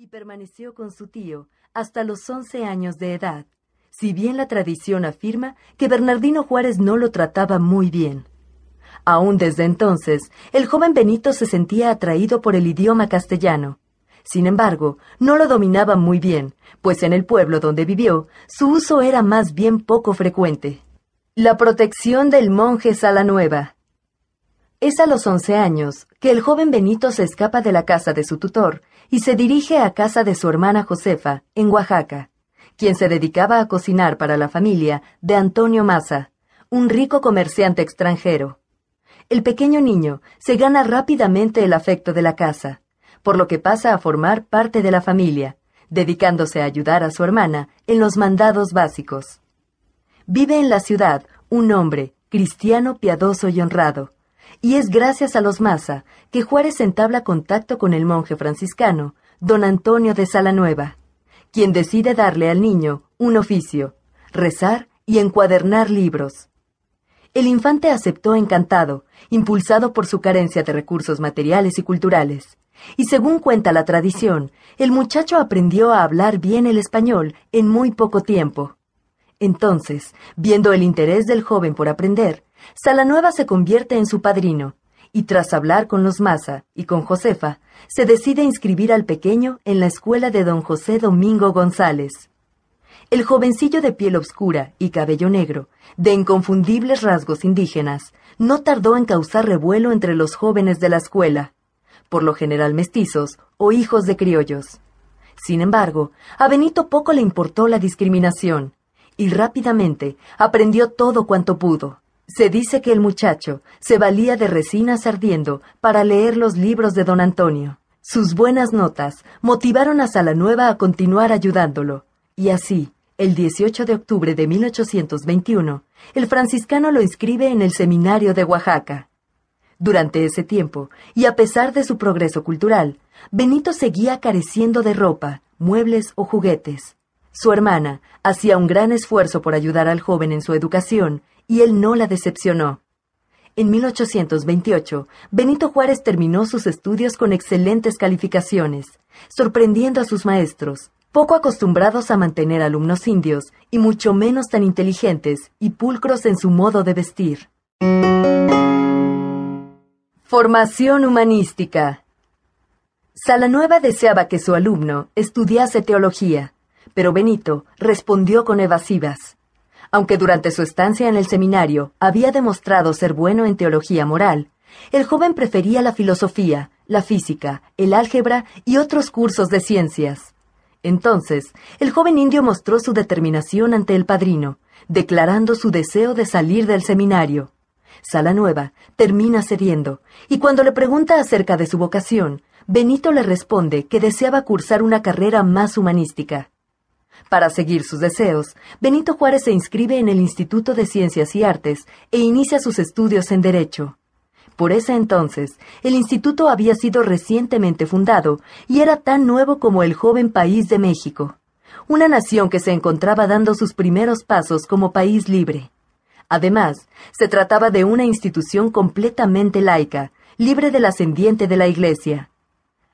y permaneció con su tío hasta los once años de edad, si bien la tradición afirma que Bernardino Juárez no lo trataba muy bien. Aún desde entonces, el joven Benito se sentía atraído por el idioma castellano. Sin embargo, no lo dominaba muy bien, pues en el pueblo donde vivió, su uso era más bien poco frecuente. La protección del monje Salanueva. Es a los once años que el joven Benito se escapa de la casa de su tutor y se dirige a casa de su hermana Josefa, en Oaxaca, quien se dedicaba a cocinar para la familia de Antonio Maza, un rico comerciante extranjero. El pequeño niño se gana rápidamente el afecto de la casa, por lo que pasa a formar parte de la familia, dedicándose a ayudar a su hermana en los mandados básicos. Vive en la ciudad un hombre, cristiano, piadoso y honrado, y es gracias a los Maza que Juárez entabla contacto con el monje franciscano, don Antonio de Salanueva, quien decide darle al niño un oficio, rezar y encuadernar libros. El infante aceptó encantado, impulsado por su carencia de recursos materiales y culturales, y según cuenta la tradición, el muchacho aprendió a hablar bien el español en muy poco tiempo. Entonces, viendo el interés del joven por aprender, Salanueva se convierte en su padrino, y tras hablar con los Maza y con Josefa, se decide inscribir al pequeño en la escuela de don José Domingo González. El jovencillo de piel oscura y cabello negro, de inconfundibles rasgos indígenas, no tardó en causar revuelo entre los jóvenes de la escuela, por lo general mestizos o hijos de criollos. Sin embargo, a Benito poco le importó la discriminación, y rápidamente aprendió todo cuanto pudo. Se dice que el muchacho se valía de resinas ardiendo para leer los libros de don Antonio. Sus buenas notas motivaron a Salanueva a continuar ayudándolo, y así, el 18 de octubre de 1821, el franciscano lo inscribe en el seminario de Oaxaca. Durante ese tiempo, y a pesar de su progreso cultural, Benito seguía careciendo de ropa, muebles o juguetes. Su hermana hacía un gran esfuerzo por ayudar al joven en su educación y él no la decepcionó. En 1828, Benito Juárez terminó sus estudios con excelentes calificaciones, sorprendiendo a sus maestros, poco acostumbrados a mantener alumnos indios y mucho menos tan inteligentes y pulcros en su modo de vestir. Formación humanística. Salanueva deseaba que su alumno estudiase teología, pero Benito respondió con evasivas aunque durante su estancia en el seminario había demostrado ser bueno en teología moral, el joven prefería la filosofía, la física, el álgebra y otros cursos de ciencias. Entonces, el joven indio mostró su determinación ante el padrino, declarando su deseo de salir del seminario. Sala Nueva termina cediendo, y cuando le pregunta acerca de su vocación, Benito le responde que deseaba cursar una carrera más humanística. Para seguir sus deseos, Benito Juárez se inscribe en el Instituto de Ciencias y Artes e inicia sus estudios en Derecho. Por ese entonces, el instituto había sido recientemente fundado y era tan nuevo como el joven país de México, una nación que se encontraba dando sus primeros pasos como país libre. Además, se trataba de una institución completamente laica, libre del ascendiente de la Iglesia.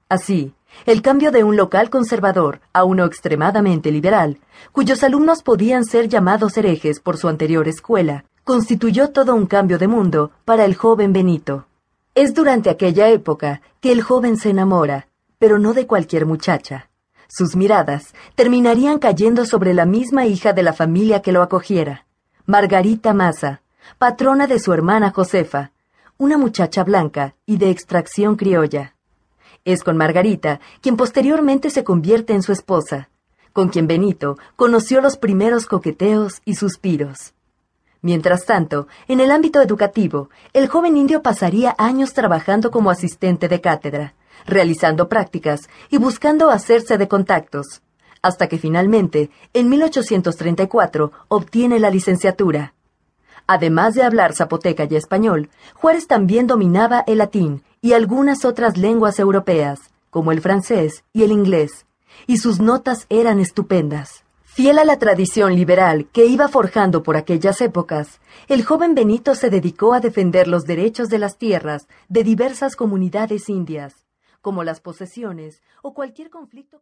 Así, el cambio de un local conservador a uno extremadamente liberal, cuyos alumnos podían ser llamados herejes por su anterior escuela, constituyó todo un cambio de mundo para el joven Benito. Es durante aquella época que el joven se enamora, pero no de cualquier muchacha. Sus miradas terminarían cayendo sobre la misma hija de la familia que lo acogiera, Margarita Maza, patrona de su hermana Josefa, una muchacha blanca y de extracción criolla. Es con Margarita quien posteriormente se convierte en su esposa, con quien Benito conoció los primeros coqueteos y suspiros. Mientras tanto, en el ámbito educativo, el joven indio pasaría años trabajando como asistente de cátedra, realizando prácticas y buscando hacerse de contactos, hasta que finalmente, en 1834, obtiene la licenciatura. Además de hablar zapoteca y español, Juárez también dominaba el latín y algunas otras lenguas europeas, como el francés y el inglés, y sus notas eran estupendas. Fiel a la tradición liberal que iba forjando por aquellas épocas, el joven Benito se dedicó a defender los derechos de las tierras de diversas comunidades indias, como las posesiones o cualquier conflicto